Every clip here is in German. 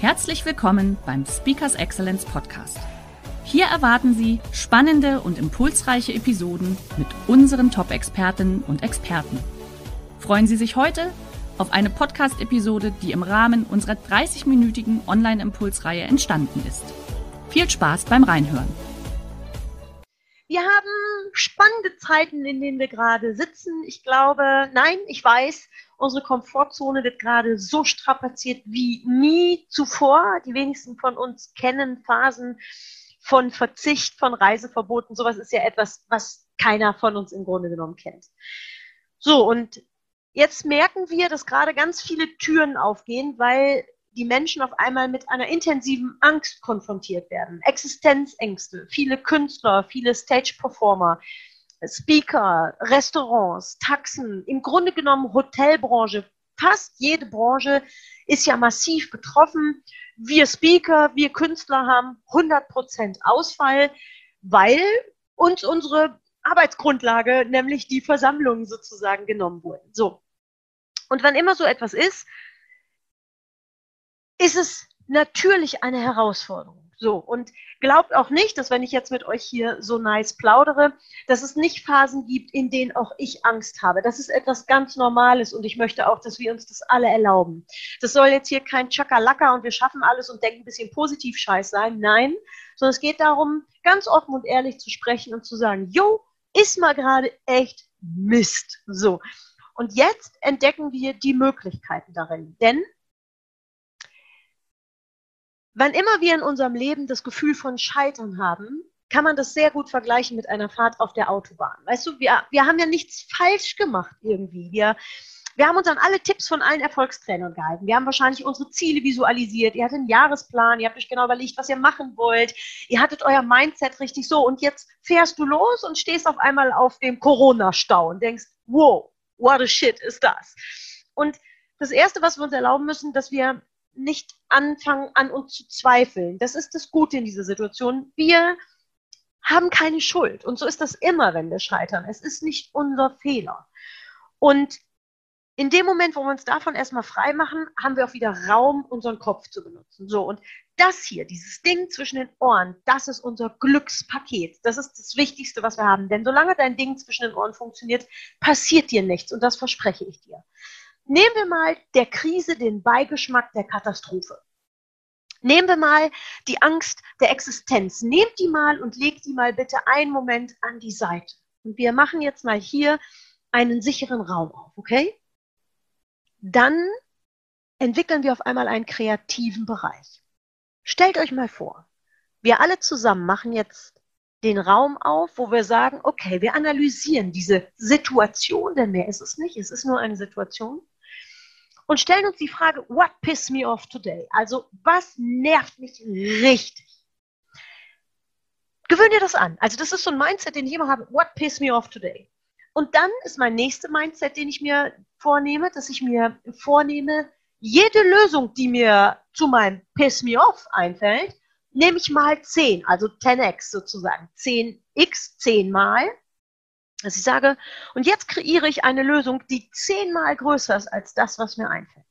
Herzlich willkommen beim Speakers Excellence Podcast. Hier erwarten Sie spannende und impulsreiche Episoden mit unseren Top-Expertinnen und Experten. Freuen Sie sich heute auf eine Podcast-Episode, die im Rahmen unserer 30-minütigen Online-Impulsreihe entstanden ist. Viel Spaß beim Reinhören. Wir haben spannende Zeiten, in denen wir gerade sitzen. Ich glaube, nein, ich weiß, Unsere Komfortzone wird gerade so strapaziert wie nie zuvor. Die wenigsten von uns kennen Phasen von Verzicht, von Reiseverboten. Sowas ist ja etwas, was keiner von uns im Grunde genommen kennt. So, und jetzt merken wir, dass gerade ganz viele Türen aufgehen, weil die Menschen auf einmal mit einer intensiven Angst konfrontiert werden. Existenzängste, viele Künstler, viele Stage-Performer, Speaker, Restaurants, Taxen, im Grunde genommen Hotelbranche, fast jede Branche ist ja massiv betroffen. Wir Speaker, wir Künstler haben 100% Ausfall, weil uns unsere Arbeitsgrundlage, nämlich die Versammlungen sozusagen genommen wurden. So. Und wann immer so etwas ist, ist es natürlich eine Herausforderung. So, und glaubt auch nicht, dass wenn ich jetzt mit euch hier so nice plaudere, dass es nicht Phasen gibt, in denen auch ich Angst habe. Das ist etwas ganz Normales und ich möchte auch, dass wir uns das alle erlauben. Das soll jetzt hier kein Chakalaka und wir schaffen alles und denken ein bisschen positiv scheiß sein. Nein, sondern es geht darum, ganz offen und ehrlich zu sprechen und zu sagen, jo, ist mal gerade echt Mist. So. Und jetzt entdecken wir die Möglichkeiten darin. Denn Wann immer wir in unserem Leben das Gefühl von Scheitern haben, kann man das sehr gut vergleichen mit einer Fahrt auf der Autobahn. Weißt du, wir, wir haben ja nichts falsch gemacht irgendwie. Wir, wir haben uns an alle Tipps von allen Erfolgstrainern gehalten. Wir haben wahrscheinlich unsere Ziele visualisiert. Ihr hattet einen Jahresplan. Ihr habt euch genau überlegt, was ihr machen wollt. Ihr hattet euer Mindset richtig so. Und jetzt fährst du los und stehst auf einmal auf dem Corona-Stau und denkst, wow, what a shit ist das? Und das Erste, was wir uns erlauben müssen, dass wir nicht anfangen, an uns zu zweifeln. Das ist das Gute in dieser Situation. Wir haben keine Schuld. Und so ist das immer, wenn wir scheitern. Es ist nicht unser Fehler. Und in dem Moment, wo wir uns davon erstmal frei machen, haben wir auch wieder Raum, unseren Kopf zu benutzen. So, und das hier, dieses Ding zwischen den Ohren, das ist unser Glückspaket. Das ist das Wichtigste, was wir haben. Denn solange dein Ding zwischen den Ohren funktioniert, passiert dir nichts. Und das verspreche ich dir. Nehmen wir mal der Krise den Beigeschmack der Katastrophe. Nehmen wir mal die Angst der Existenz. Nehmt die mal und legt die mal bitte einen Moment an die Seite. Und wir machen jetzt mal hier einen sicheren Raum auf, okay? Dann entwickeln wir auf einmal einen kreativen Bereich. Stellt euch mal vor, wir alle zusammen machen jetzt den Raum auf, wo wir sagen, okay, wir analysieren diese Situation, denn mehr ist es nicht, es ist nur eine Situation und stellen uns die Frage, what pissed me off today? Also, was nervt mich richtig? Gewöhn dir das an. Also, das ist so ein Mindset, den ich immer habe, what pissed me off today? Und dann ist mein nächster Mindset, den ich mir vornehme, dass ich mir vornehme, jede Lösung, die mir zu meinem Piss Me Off einfällt, nehme ich mal 10, also 10x sozusagen. 10x, 10 mal dass ich sage, und jetzt kreiere ich eine Lösung, die zehnmal größer ist als das, was mir einfällt.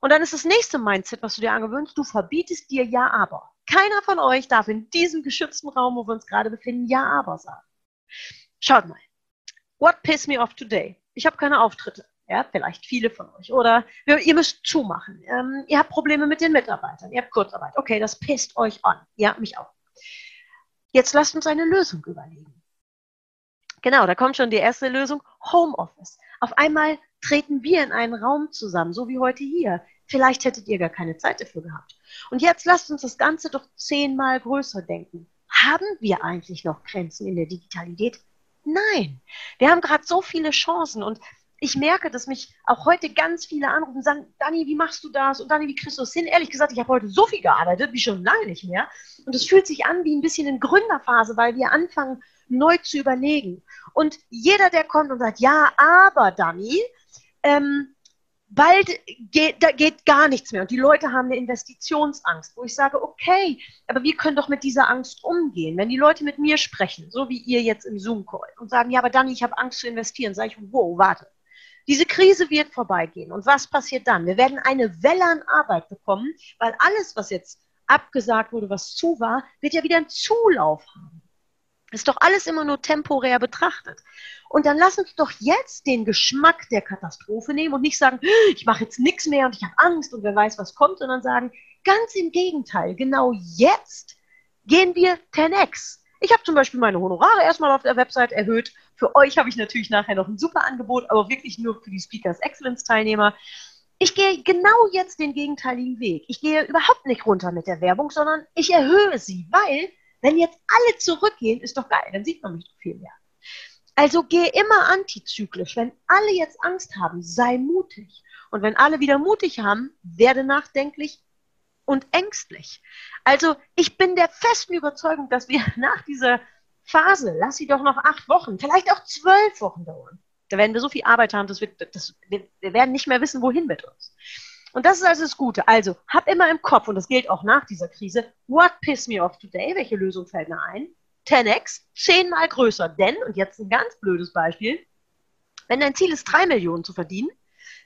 Und dann ist das nächste Mindset, was du dir angewöhnst, du verbietest dir Ja, aber. Keiner von euch darf in diesem geschützten Raum, wo wir uns gerade befinden, Ja, aber sagen. Schaut mal. What pissed me off today? Ich habe keine Auftritte. Ja, vielleicht viele von euch. Oder ihr müsst zumachen. Ähm, ihr habt Probleme mit den Mitarbeitern. Ihr habt Kurzarbeit. Okay, das pisst euch an. Ja, mich auch. Jetzt lasst uns eine Lösung überlegen. Genau, da kommt schon die erste Lösung, Homeoffice. Auf einmal treten wir in einen Raum zusammen, so wie heute hier. Vielleicht hättet ihr gar keine Zeit dafür gehabt. Und jetzt lasst uns das Ganze doch zehnmal größer denken. Haben wir eigentlich noch Grenzen in der Digitalität? Nein. Wir haben gerade so viele Chancen und ich merke, dass mich auch heute ganz viele anrufen und sagen, Dani, wie machst du das? Und Dani, wie kriegst du das hin? Ehrlich gesagt, ich habe heute so viel gearbeitet, wie schon lange nicht mehr. Und es fühlt sich an wie ein bisschen in Gründerphase, weil wir anfangen, neu zu überlegen. Und jeder, der kommt und sagt, ja, aber Dani, ähm, bald geht, da geht gar nichts mehr und die Leute haben eine Investitionsangst, wo ich sage, okay, aber wir können doch mit dieser Angst umgehen. Wenn die Leute mit mir sprechen, so wie ihr jetzt im Zoom-Call und sagen, ja, aber Dani, ich habe Angst zu investieren, sage ich, wow, warte. Diese Krise wird vorbeigehen. Und was passiert dann? Wir werden eine Welle an Arbeit bekommen, weil alles, was jetzt abgesagt wurde, was zu war, wird ja wieder einen Zulauf haben. Ist doch alles immer nur temporär betrachtet. Und dann lass uns doch jetzt den Geschmack der Katastrophe nehmen und nicht sagen, ich mache jetzt nichts mehr und ich habe Angst und wer weiß, was kommt, sondern sagen, ganz im Gegenteil, genau jetzt gehen wir 10x. Ich habe zum Beispiel meine Honorare erstmal auf der Website erhöht. Für euch habe ich natürlich nachher noch ein super Angebot, aber wirklich nur für die Speakers Excellence Teilnehmer. Ich gehe genau jetzt den gegenteiligen Weg. Ich gehe überhaupt nicht runter mit der Werbung, sondern ich erhöhe sie, weil wenn jetzt alle zurückgehen, ist doch geil, dann sieht man mich doch viel mehr. Also geh immer antizyklisch. Wenn alle jetzt Angst haben, sei mutig. Und wenn alle wieder mutig haben, werde nachdenklich und ängstlich. Also ich bin der festen Überzeugung, dass wir nach dieser Phase, lass sie doch noch acht Wochen, vielleicht auch zwölf Wochen dauern. Da werden wir so viel Arbeit haben, dass wir, das, wir, wir werden nicht mehr wissen, wohin mit uns. Und das ist also das Gute. Also, hab immer im Kopf, und das gilt auch nach dieser Krise, what pissed me off today? Welche Lösung fällt mir ein? 10x, zehnmal größer. Denn, und jetzt ein ganz blödes Beispiel, wenn dein Ziel ist, drei Millionen zu verdienen,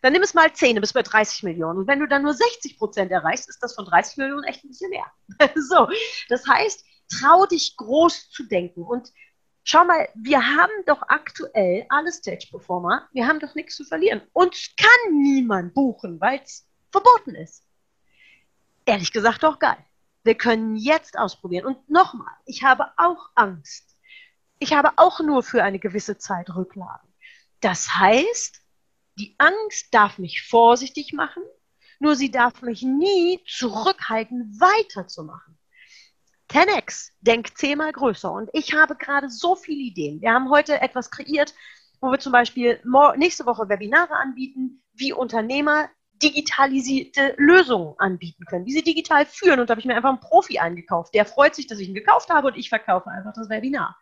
dann nimm es mal 10, du bist bei 30 Millionen. Und wenn du dann nur 60 Prozent erreichst, ist das von 30 Millionen echt ein bisschen mehr. so, das heißt, trau dich groß zu denken. Und schau mal, wir haben doch aktuell alle Stage-Performer, wir haben doch nichts zu verlieren. Uns kann niemand buchen, weil es verboten ist. Ehrlich gesagt doch geil. Wir können jetzt ausprobieren. Und nochmal, ich habe auch Angst. Ich habe auch nur für eine gewisse Zeit Rücklagen. Das heißt, die Angst darf mich vorsichtig machen, nur sie darf mich nie zurückhalten, weiterzumachen. 10x, denk zehnmal größer. Und ich habe gerade so viele Ideen. Wir haben heute etwas kreiert, wo wir zum Beispiel nächste Woche Webinare anbieten, wie Unternehmer digitalisierte Lösungen anbieten können, wie sie digital führen. Und da habe ich mir einfach einen Profi eingekauft. Der freut sich, dass ich ihn gekauft habe und ich verkaufe einfach das Webinar.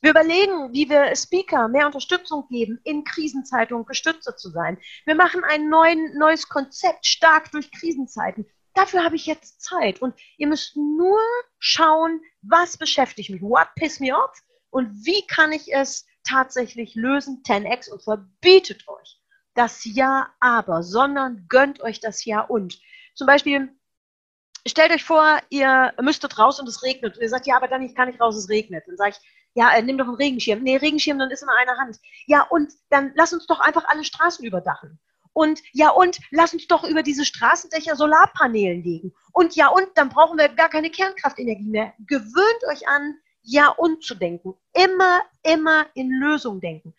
Wir überlegen, wie wir Speaker mehr Unterstützung geben, in Krisenzeiten Gestützer zu sein. Wir machen ein neuen, neues Konzept, stark durch Krisenzeiten. Dafür habe ich jetzt Zeit. Und ihr müsst nur schauen, was beschäftigt mich, what piss me off und wie kann ich es tatsächlich lösen, 10x und verbietet euch das Ja aber, sondern gönnt euch das Ja und. Zum Beispiel, stellt euch vor, ihr müsstet raus und es regnet. Und ihr sagt, ja, aber dann ich kann nicht raus, es regnet. Dann sage ich, ja, äh, nimm doch einen Regenschirm. Nee, Regenschirm, dann ist in einer Hand. Ja, und dann lass uns doch einfach alle Straßen überdachen. Und ja, und lass uns doch über diese Straßendächer Solarpanelen legen. Und ja, und dann brauchen wir gar keine Kernkraftenergie mehr. Gewöhnt euch an, ja, und zu denken. Immer, immer in Lösung denken.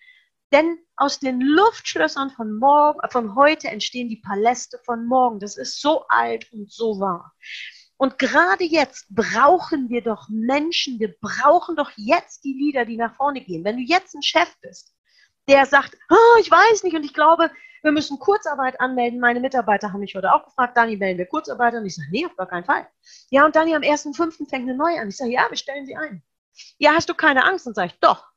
Denn aus den Luftschlössern von morgen, von heute entstehen die Paläste von morgen. Das ist so alt und so wahr. Und gerade jetzt brauchen wir doch Menschen, wir brauchen doch jetzt die Lieder, die nach vorne gehen. Wenn du jetzt ein Chef bist, der sagt, oh, ich weiß nicht und ich glaube, wir müssen Kurzarbeit anmelden. Meine Mitarbeiter haben mich heute auch gefragt, Dani, melden wir Kurzarbeit? Und ich sage, nee, auf gar keinen Fall. Ja, und Dani, am 1.5. fängt eine neue an. Ich sage, ja, wir stellen sie ein. Ja, hast du keine Angst? Und sage ich, doch,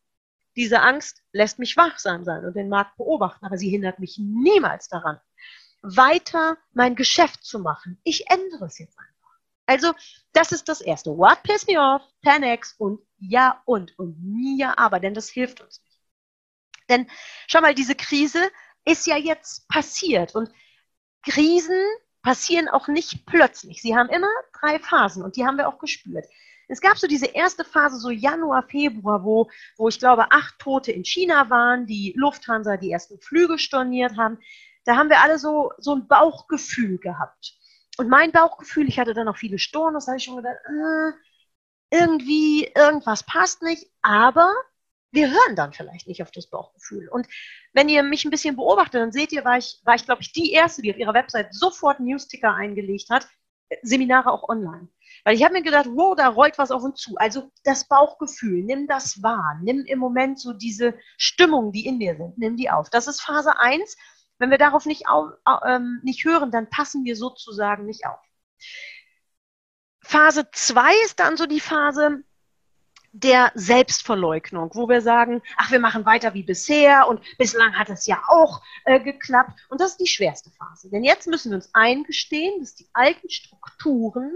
diese Angst lässt mich wachsam sein und den Markt beobachten, aber sie hindert mich niemals daran, weiter mein Geschäft zu machen. Ich ändere es jetzt einfach. Also, das ist das Erste. What piss me off? 10x und ja und und nie ja aber, denn das hilft uns nicht. Denn schau mal, diese Krise ist ja jetzt passiert und Krisen passieren auch nicht plötzlich. Sie haben immer drei Phasen und die haben wir auch gespürt. Es gab so diese erste Phase, so Januar, Februar, wo, wo ich glaube, acht Tote in China waren, die Lufthansa die ersten Flüge storniert haben. Da haben wir alle so, so ein Bauchgefühl gehabt. Und mein Bauchgefühl, ich hatte dann noch viele Stornos, habe ich schon gedacht, äh, irgendwie, irgendwas passt nicht, aber wir hören dann vielleicht nicht auf das Bauchgefühl. Und wenn ihr mich ein bisschen beobachtet, dann seht ihr, war ich, war ich glaube ich, die Erste, die auf ihrer Website sofort Newsticker eingelegt hat, Seminare auch online. Weil ich habe mir gedacht, wow, da rollt was auf uns zu. Also das Bauchgefühl, nimm das wahr. Nimm im Moment so diese Stimmungen, die in dir sind, nimm die auf. Das ist Phase 1. Wenn wir darauf nicht, auf, ähm, nicht hören, dann passen wir sozusagen nicht auf. Phase 2 ist dann so die Phase, der Selbstverleugnung, wo wir sagen, ach, wir machen weiter wie bisher und bislang hat es ja auch äh, geklappt. Und das ist die schwerste Phase. Denn jetzt müssen wir uns eingestehen, dass die alten Strukturen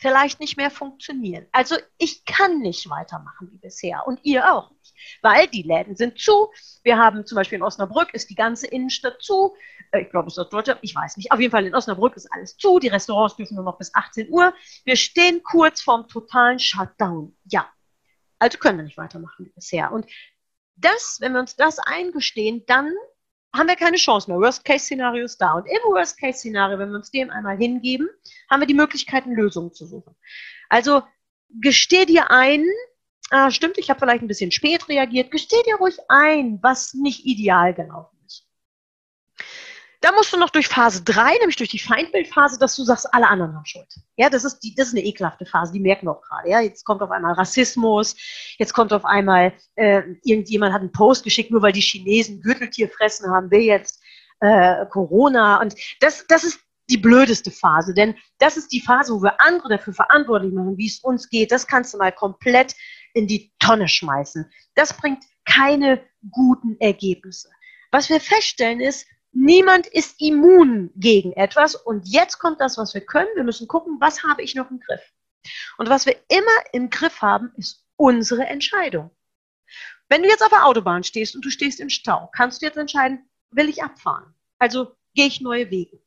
vielleicht nicht mehr funktionieren. Also ich kann nicht weitermachen wie bisher und ihr auch nicht, weil die Läden sind zu. Wir haben zum Beispiel in Osnabrück ist die ganze Innenstadt zu. Äh, ich glaube, es ist Deutsche, ich weiß nicht. Auf jeden Fall in Osnabrück ist alles zu. Die Restaurants dürfen nur noch bis 18 Uhr. Wir stehen kurz vorm totalen Shutdown. Ja, also können wir nicht weitermachen wie bisher. Und das, wenn wir uns das eingestehen, dann haben wir keine Chance mehr. Worst-Case-Szenario ist da. Und im Worst-Case-Szenario, wenn wir uns dem einmal hingeben, haben wir die Möglichkeit, Lösungen zu suchen. Also gesteh dir ein, ah, stimmt, ich habe vielleicht ein bisschen spät reagiert, gesteh dir ruhig ein, was nicht ideal gelaufen. Da musst du noch durch Phase 3, nämlich durch die Feindbildphase, dass du sagst, alle anderen haben Schuld. Ja, das ist, die, das ist eine ekelhafte Phase, die merken wir auch gerade. Ja, jetzt kommt auf einmal Rassismus, jetzt kommt auf einmal, äh, irgendjemand hat einen Post geschickt, nur weil die Chinesen Gürteltier fressen, haben wir jetzt äh, Corona. Und das, das ist die blödeste Phase, denn das ist die Phase, wo wir andere dafür verantwortlich machen, wie es uns geht. Das kannst du mal komplett in die Tonne schmeißen. Das bringt keine guten Ergebnisse. Was wir feststellen ist, Niemand ist immun gegen etwas. Und jetzt kommt das, was wir können. Wir müssen gucken, was habe ich noch im Griff. Und was wir immer im Griff haben, ist unsere Entscheidung. Wenn du jetzt auf der Autobahn stehst und du stehst im Stau, kannst du jetzt entscheiden, will ich abfahren? Also gehe ich neue Wege.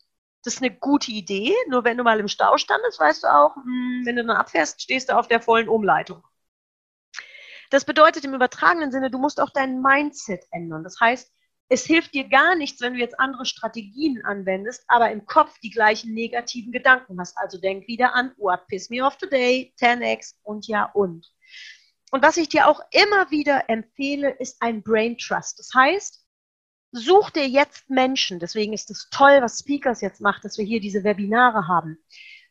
Das ist eine gute Idee, nur wenn du mal im Stau standest, weißt du auch, hm, wenn du dann abfährst, stehst du auf der vollen Umleitung. Das bedeutet im übertragenen Sinne, du musst auch dein Mindset ändern. Das heißt, es hilft dir gar nichts, wenn du jetzt andere Strategien anwendest, aber im Kopf die gleichen negativen Gedanken hast. Also denk wieder an, what piss me off today, 10x und ja und. Und was ich dir auch immer wieder empfehle, ist ein Brain Trust. Das heißt, such dir jetzt Menschen, deswegen ist es toll, was Speakers jetzt macht, dass wir hier diese Webinare haben.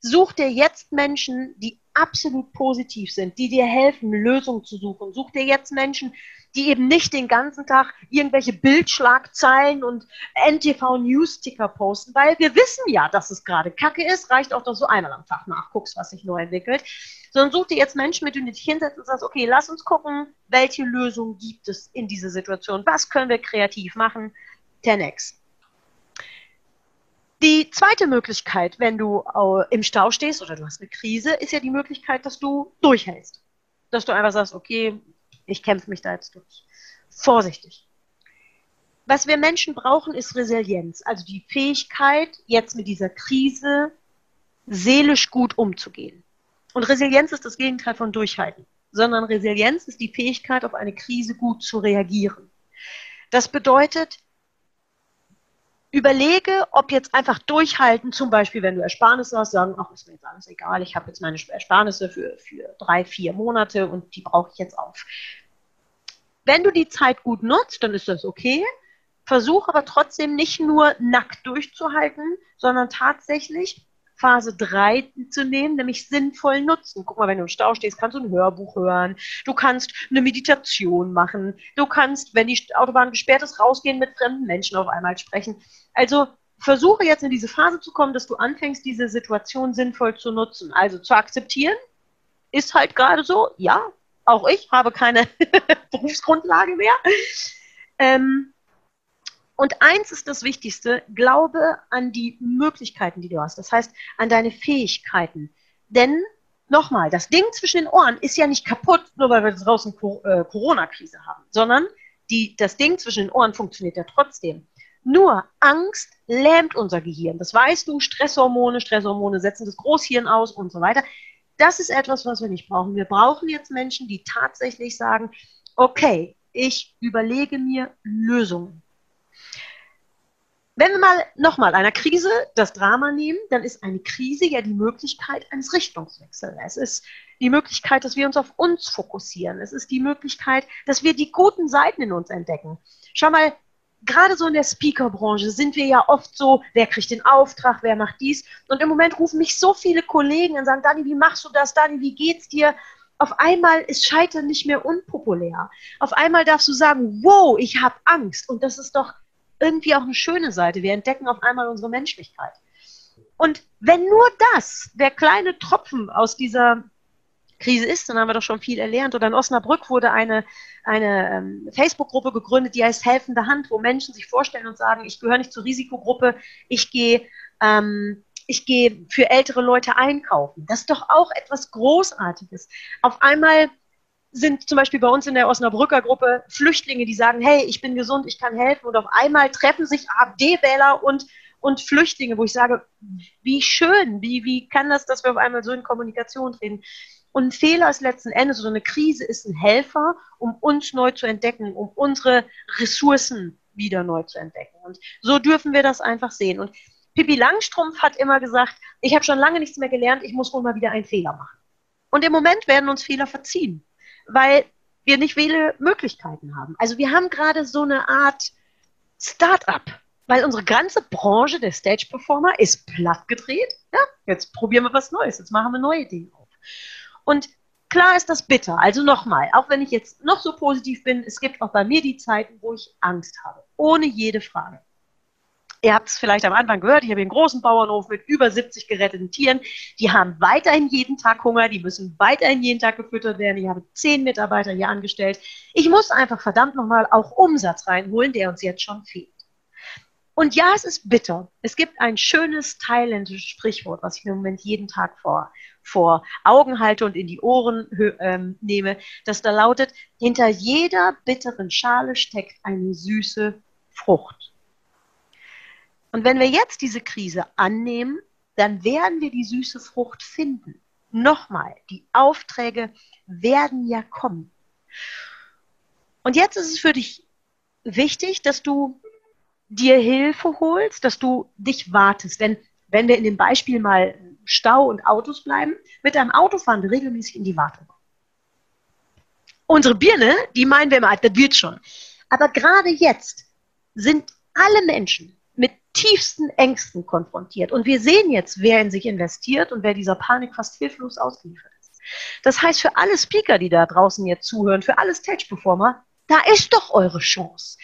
Such dir jetzt Menschen, die absolut positiv sind, die dir helfen, Lösungen zu suchen. Such dir jetzt Menschen, die eben nicht den ganzen Tag irgendwelche Bildschlagzeilen und NTV-News-Ticker posten, weil wir wissen ja, dass es gerade Kacke ist. Reicht auch, dass du einmal am Tag nachguckst, was sich neu entwickelt. Sondern such dir jetzt Menschen, mit denen du dich hinsetzt und sagst, okay, lass uns gucken, welche Lösung gibt es in dieser Situation? Was können wir kreativ machen? 10x. Die zweite Möglichkeit, wenn du im Stau stehst oder du hast eine Krise, ist ja die Möglichkeit, dass du durchhältst. Dass du einfach sagst, okay, ich kämpfe mich da jetzt durch. Vorsichtig. Was wir Menschen brauchen, ist Resilienz, also die Fähigkeit, jetzt mit dieser Krise seelisch gut umzugehen. Und Resilienz ist das Gegenteil von Durchhalten, sondern Resilienz ist die Fähigkeit, auf eine Krise gut zu reagieren. Das bedeutet, überlege, ob jetzt einfach durchhalten, zum Beispiel, wenn du Ersparnisse hast, sagen, ach, ist mir jetzt alles egal, ich habe jetzt meine Ersparnisse für, für drei, vier Monate und die brauche ich jetzt auf. Wenn du die Zeit gut nutzt, dann ist das okay. Versuch aber trotzdem nicht nur nackt durchzuhalten, sondern tatsächlich Phase 3 zu nehmen, nämlich sinnvoll nutzen. Guck mal, wenn du im Stau stehst, kannst du ein Hörbuch hören, du kannst eine Meditation machen, du kannst, wenn die Autobahn gesperrt ist, rausgehen, mit fremden Menschen auf einmal sprechen. Also versuche jetzt in diese Phase zu kommen, dass du anfängst, diese Situation sinnvoll zu nutzen. Also zu akzeptieren, ist halt gerade so, ja, auch ich habe keine Berufsgrundlage mehr. Ähm, und eins ist das Wichtigste, glaube an die Möglichkeiten, die du hast. Das heißt, an deine Fähigkeiten. Denn nochmal, das Ding zwischen den Ohren ist ja nicht kaputt, nur weil wir draußen äh, Corona-Krise haben, sondern die, das Ding zwischen den Ohren funktioniert ja trotzdem. Nur Angst lähmt unser Gehirn. Das weißt du, Stresshormone, Stresshormone setzen das Großhirn aus und so weiter. Das ist etwas, was wir nicht brauchen. Wir brauchen jetzt Menschen, die tatsächlich sagen, okay, ich überlege mir Lösungen. Wenn wir mal nochmal einer Krise das Drama nehmen, dann ist eine Krise ja die Möglichkeit eines Richtungswechsels. Es ist die Möglichkeit, dass wir uns auf uns fokussieren. Es ist die Möglichkeit, dass wir die guten Seiten in uns entdecken. Schau mal, gerade so in der Speaker-Branche sind wir ja oft so, wer kriegt den Auftrag, wer macht dies. Und im Moment rufen mich so viele Kollegen und sagen, Dani, wie machst du das? Dani, wie geht's dir? Auf einmal ist Scheitern nicht mehr unpopulär. Auf einmal darfst du sagen, wow, ich habe Angst. Und das ist doch irgendwie auch eine schöne Seite. Wir entdecken auf einmal unsere Menschlichkeit. Und wenn nur das, der kleine Tropfen aus dieser Krise ist, dann haben wir doch schon viel erlernt. Oder in Osnabrück wurde eine, eine ähm, Facebook-Gruppe gegründet, die heißt Helfende Hand, wo Menschen sich vorstellen und sagen, ich gehöre nicht zur Risikogruppe, ich gehe ähm, ich gehe für ältere Leute einkaufen. Das ist doch auch etwas Großartiges. Auf einmal sind zum Beispiel bei uns in der Osnabrücker Gruppe Flüchtlinge, die sagen, hey, ich bin gesund, ich kann helfen. Und auf einmal treffen sich AfD-Wähler und, und Flüchtlinge, wo ich sage, wie schön, wie, wie kann das, dass wir auf einmal so in Kommunikation treten? Und ein Fehler ist letzten Endes, so eine Krise ist ein Helfer, um uns neu zu entdecken, um unsere Ressourcen wieder neu zu entdecken. Und so dürfen wir das einfach sehen. Und Pippi Langstrumpf hat immer gesagt, ich habe schon lange nichts mehr gelernt, ich muss wohl mal wieder einen Fehler machen. Und im Moment werden uns Fehler verziehen, weil wir nicht viele Möglichkeiten haben. Also wir haben gerade so eine Art Start-up, weil unsere ganze Branche der Stage Performer ist platt gedreht. Ja, jetzt probieren wir was Neues, jetzt machen wir neue Dinge auf. Und klar ist das bitter. Also nochmal, auch wenn ich jetzt noch so positiv bin, es gibt auch bei mir die Zeiten, wo ich Angst habe. Ohne jede Frage. Ihr habt es vielleicht am Anfang gehört, ich habe einen großen Bauernhof mit über 70 geretteten Tieren. Die haben weiterhin jeden Tag Hunger, die müssen weiterhin jeden Tag gefüttert werden. Ich habe zehn Mitarbeiter hier angestellt. Ich muss einfach verdammt nochmal auch Umsatz reinholen, der uns jetzt schon fehlt. Und ja, es ist bitter. Es gibt ein schönes thailändisches Sprichwort, was ich mir im Moment jeden Tag vor, vor Augen halte und in die Ohren ähm, nehme, das da lautet, hinter jeder bitteren Schale steckt eine süße Frucht. Und wenn wir jetzt diese Krise annehmen, dann werden wir die süße Frucht finden. Nochmal, die Aufträge werden ja kommen. Und jetzt ist es für dich wichtig, dass du dir Hilfe holst, dass du dich wartest. Denn wenn wir in dem Beispiel mal Stau und Autos bleiben, mit einem Auto fahren wir regelmäßig in die Wartung. Unsere Birne, die meinen wir immer, das wird schon. Aber gerade jetzt sind alle Menschen mit tiefsten Ängsten konfrontiert. Und wir sehen jetzt, wer in sich investiert und wer dieser Panik fast hilflos ausgeliefert ist. Das heißt, für alle Speaker, die da draußen jetzt zuhören, für alle Stage-Performer, da ist doch eure Chance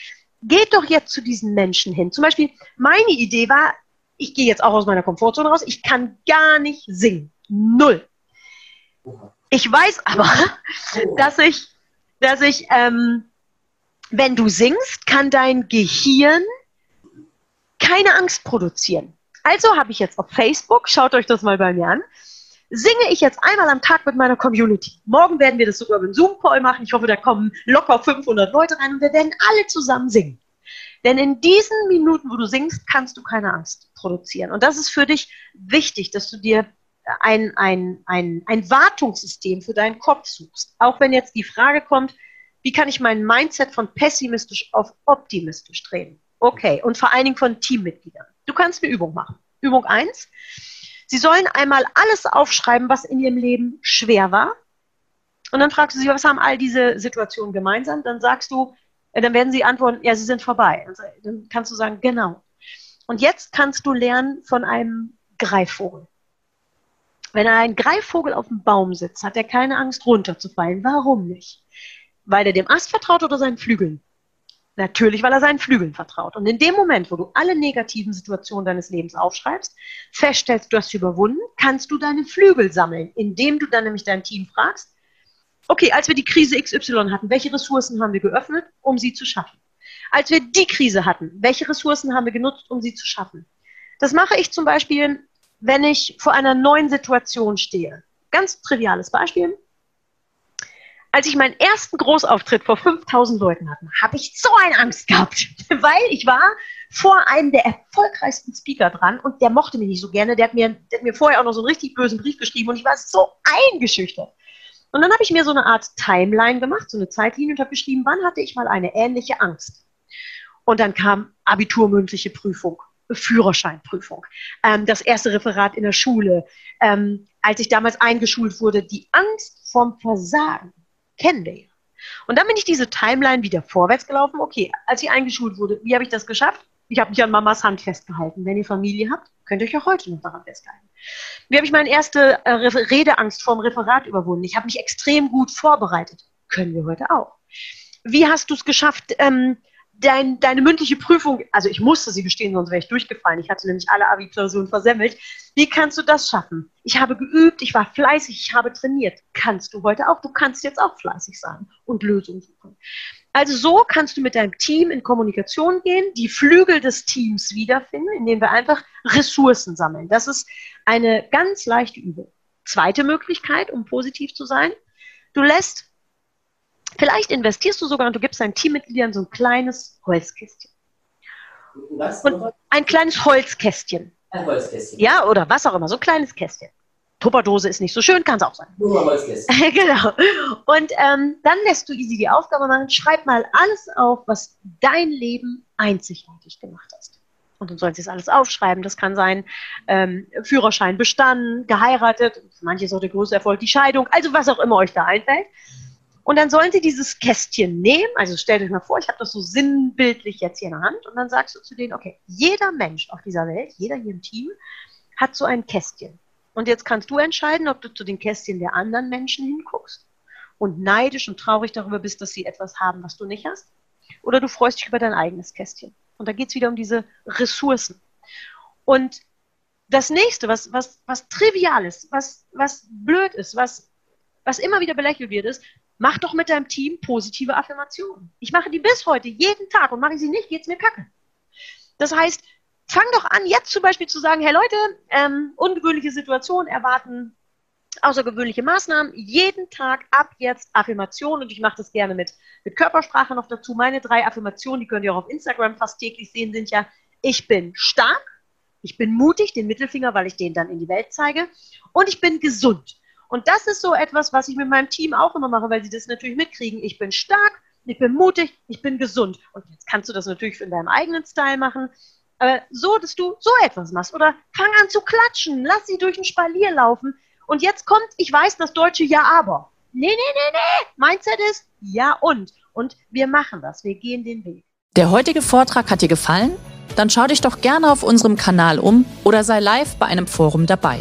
geht doch jetzt zu diesen Menschen hin. Zum Beispiel, meine Idee war, ich gehe jetzt auch aus meiner Komfortzone raus, ich kann gar nicht singen. Null. Ich weiß aber, dass ich, dass ich, ähm, wenn du singst, kann dein Gehirn keine Angst produzieren. Also habe ich jetzt auf Facebook, schaut euch das mal bei mir an, singe ich jetzt einmal am Tag mit meiner Community. Morgen werden wir das sogar mit Zoom-Call machen. Ich hoffe, da kommen locker 500 Leute rein und wir werden alle zusammen singen. Denn in diesen Minuten, wo du singst, kannst du keine Angst produzieren. Und das ist für dich wichtig, dass du dir ein, ein, ein, ein Wartungssystem für deinen Kopf suchst. Auch wenn jetzt die Frage kommt, wie kann ich mein Mindset von pessimistisch auf optimistisch drehen? Okay, und vor allen Dingen von Teammitgliedern. Du kannst eine Übung machen. Übung 1. Sie sollen einmal alles aufschreiben, was in ihrem Leben schwer war. Und dann fragst du sie, was haben all diese Situationen gemeinsam? Dann sagst du, äh, dann werden sie antworten, ja, sie sind vorbei. Dann kannst du sagen, genau. Und jetzt kannst du lernen von einem Greifvogel. Wenn ein Greifvogel auf dem Baum sitzt, hat er keine Angst runterzufallen. Warum nicht? Weil er dem Ast vertraut oder seinen Flügeln? Natürlich, weil er seinen Flügeln vertraut. Und in dem Moment, wo du alle negativen Situationen deines Lebens aufschreibst, feststellst, du hast sie überwunden, kannst du deine Flügel sammeln, indem du dann nämlich dein Team fragst, okay, als wir die Krise XY hatten, welche Ressourcen haben wir geöffnet, um sie zu schaffen? Als wir die Krise hatten, welche Ressourcen haben wir genutzt, um sie zu schaffen? Das mache ich zum Beispiel, wenn ich vor einer neuen Situation stehe. Ganz triviales Beispiel als ich meinen ersten Großauftritt vor 5000 Leuten hatte, habe ich so eine Angst gehabt, weil ich war vor einem der erfolgreichsten Speaker dran und der mochte mich nicht so gerne. Der hat mir, der hat mir vorher auch noch so einen richtig bösen Brief geschrieben und ich war so eingeschüchtert. Und dann habe ich mir so eine Art Timeline gemacht, so eine Zeitlinie und habe geschrieben, wann hatte ich mal eine ähnliche Angst? Und dann kam abiturmündliche Prüfung, Führerscheinprüfung, ähm, das erste Referat in der Schule, ähm, als ich damals eingeschult wurde, die Angst vom Versagen kennen wir ja. Und dann bin ich diese Timeline wieder vorwärts gelaufen. Okay, als ich eingeschult wurde, wie habe ich das geschafft? Ich habe mich an Mamas Hand festgehalten. Wenn ihr Familie habt, könnt ihr euch auch heute noch daran festhalten. Wie habe ich meine erste äh, Redeangst vor dem Referat überwunden? Ich habe mich extrem gut vorbereitet. Können wir heute auch. Wie hast du es geschafft, ähm, dein, deine mündliche Prüfung, also ich musste sie bestehen, sonst wäre ich durchgefallen. Ich hatte nämlich alle Abi-Klausuren versemmelt. Wie kannst du das schaffen? Ich habe geübt, ich war fleißig, ich habe trainiert. Kannst du heute auch? Du kannst jetzt auch fleißig sein und Lösungen suchen. Also so kannst du mit deinem Team in Kommunikation gehen, die Flügel des Teams wiederfinden, indem wir einfach Ressourcen sammeln. Das ist eine ganz leichte Übung. Zweite Möglichkeit, um positiv zu sein, du lässt Vielleicht investierst du sogar und du gibst deinen Teammitgliedern so ein kleines Holzkästchen. Was? Und ein kleines Holzkästchen. Ein Holzkästchen. Ja, oder was auch immer, so ein kleines Kästchen. Tupperdose ist nicht so schön, kann es auch sein. Nur Holzkästchen. genau. Und ähm, dann lässt du easy die Aufgabe machen, schreib mal alles auf, was dein Leben einzigartig gemacht hast. Und du sollst jetzt alles aufschreiben. Das kann sein, ähm, Führerschein bestanden, geheiratet, manches auch der größte Erfolg, die Scheidung, also was auch immer euch da einfällt. Und dann sollen sie dieses Kästchen nehmen, also stellt euch mal vor, ich habe das so sinnbildlich jetzt hier in der Hand und dann sagst du zu denen, okay, jeder Mensch auf dieser Welt, jeder hier im Team hat so ein Kästchen. Und jetzt kannst du entscheiden, ob du zu den Kästchen der anderen Menschen hinguckst und neidisch und traurig darüber bist, dass sie etwas haben, was du nicht hast, oder du freust dich über dein eigenes Kästchen. Und da geht es wieder um diese Ressourcen. Und das nächste, was, was, was trivial ist, was, was blöd ist, was, was immer wieder belächelt wird, ist, Mach doch mit deinem Team positive Affirmationen. Ich mache die bis heute jeden Tag und mache ich sie nicht, geht's mir kacke. Das heißt, fang doch an, jetzt zum Beispiel zu sagen, hey Leute, ähm, ungewöhnliche Situationen erwarten außergewöhnliche Maßnahmen. Jeden Tag ab jetzt Affirmationen und ich mache das gerne mit, mit Körpersprache noch dazu. Meine drei Affirmationen, die könnt ihr auch auf Instagram fast täglich sehen, sind ja, ich bin stark, ich bin mutig, den Mittelfinger, weil ich den dann in die Welt zeige und ich bin gesund. Und das ist so etwas, was ich mit meinem Team auch immer mache, weil sie das natürlich mitkriegen. Ich bin stark, ich bin mutig, ich bin gesund. Und jetzt kannst du das natürlich in deinem eigenen Style machen. Aber so, dass du so etwas machst. Oder fang an zu klatschen, lass sie durch den Spalier laufen. Und jetzt kommt, ich weiß, das deutsche Ja, aber. Nee, nee, nee, nee. Mindset ist Ja und. Und wir machen das. Wir gehen den Weg. Der heutige Vortrag hat dir gefallen? Dann schau dich doch gerne auf unserem Kanal um oder sei live bei einem Forum dabei.